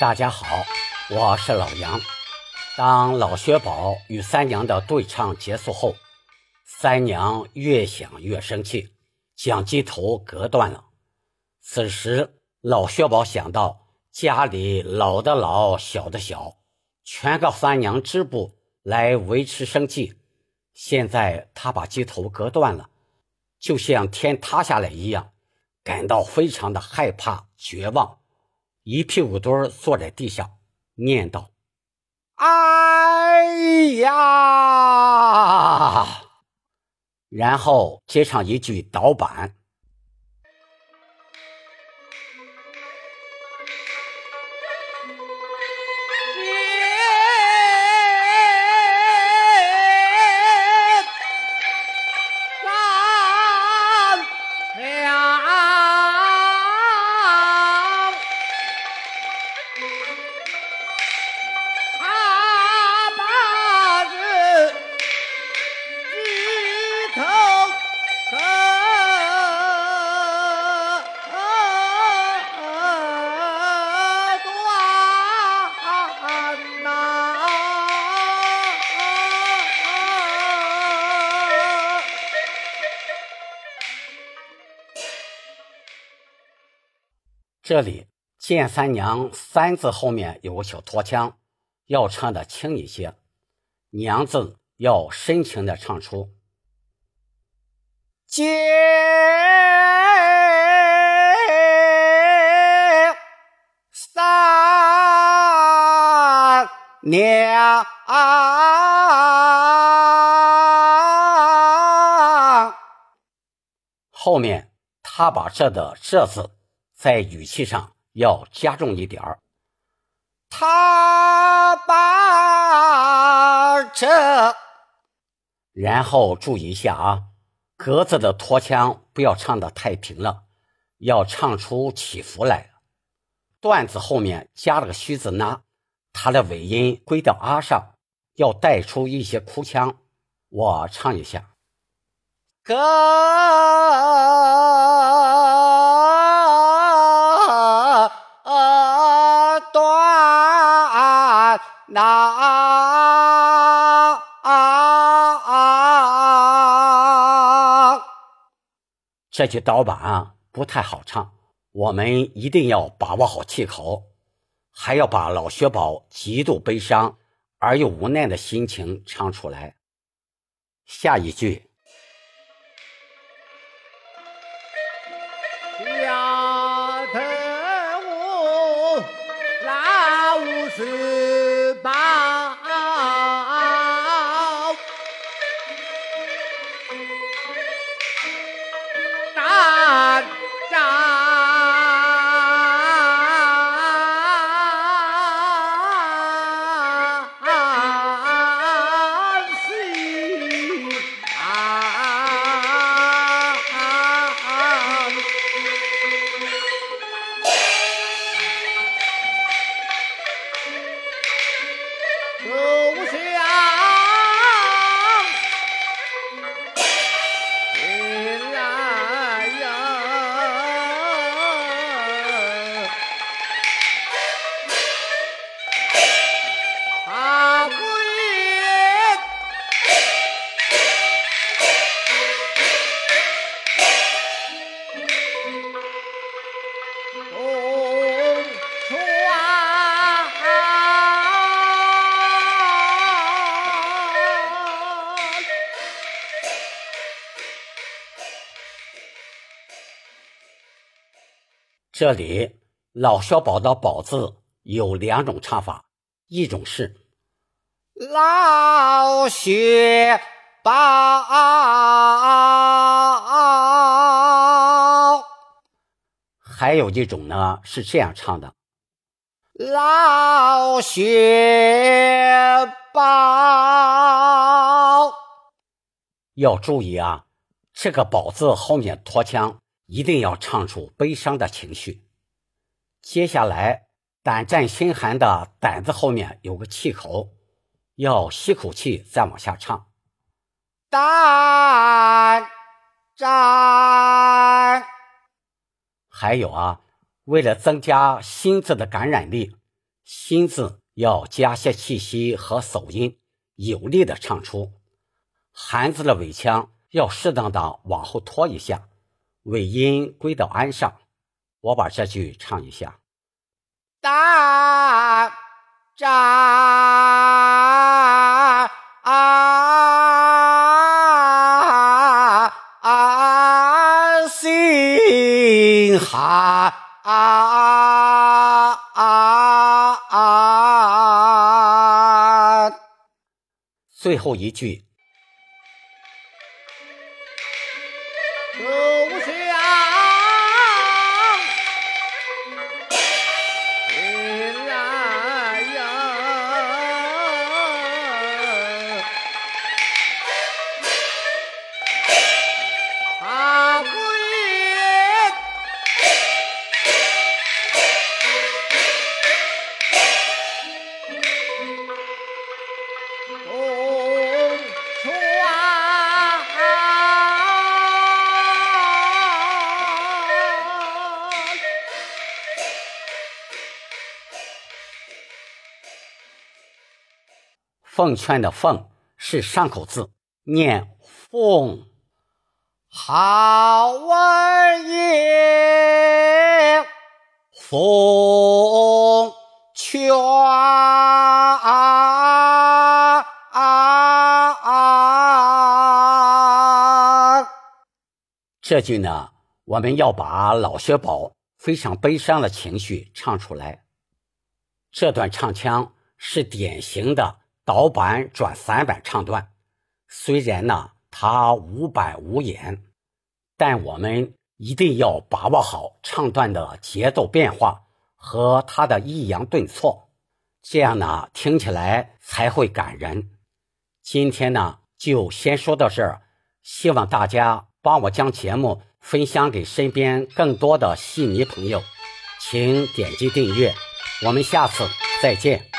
大家好，我是老杨。当老薛宝与三娘的对唱结束后，三娘越想越生气，将鸡头割断了。此时，老薛宝想到家里老的老，小的小，全靠三娘织布来维持生计。现在他把鸡头割断了，就像天塌下来一样，感到非常的害怕、绝望。一屁股墩儿坐在地下，念道：“哎呀！”然后接上一句导板。这里“见三娘”三字后面有个小拖腔，要唱的轻一些，“娘”字要深情的唱出。见三娘，后面他把这的“这”字。在语气上要加重一点儿。他把这，然后注意一下啊，格子的拖腔不要唱的太平了，要唱出起伏来。段子后面加了个虚字呢，它的尾音归到啊上，要带出一些哭腔。我唱一下，格。那啊啊这句导板不太好唱，我们一定要把握好气口，还要把老薛宝极度悲伤而又无奈的心情唱出来。下一句。十八。这里老薛宝的“宝”字有两种唱法，一种是老薛宝，还有一种呢是这样唱的：老薛宝。要注意啊，这个“宝”字后面拖腔。一定要唱出悲伤的情绪。接下来，胆战心寒的“胆”字后面有个气口，要吸口气再往下唱。胆战。还有啊，为了增加心字的感染力，心字要加些气息和手音，有力的唱出；寒字的尾腔要适当的往后拖一下，尾音归到安上。我把这句唱一下：大扎心哈。最后一句。奉劝的“奉”是上口字，念“奉”。好文言，奉劝。这句呢，我们要把老薛宝非常悲伤的情绪唱出来。这段唱腔是典型的。导板转散板唱段，虽然呢它无板无眼，但我们一定要把握好唱段的节奏变化和它的抑扬顿挫，这样呢听起来才会感人。今天呢就先说到这儿，希望大家帮我将节目分享给身边更多的戏迷朋友，请点击订阅，我们下次再见。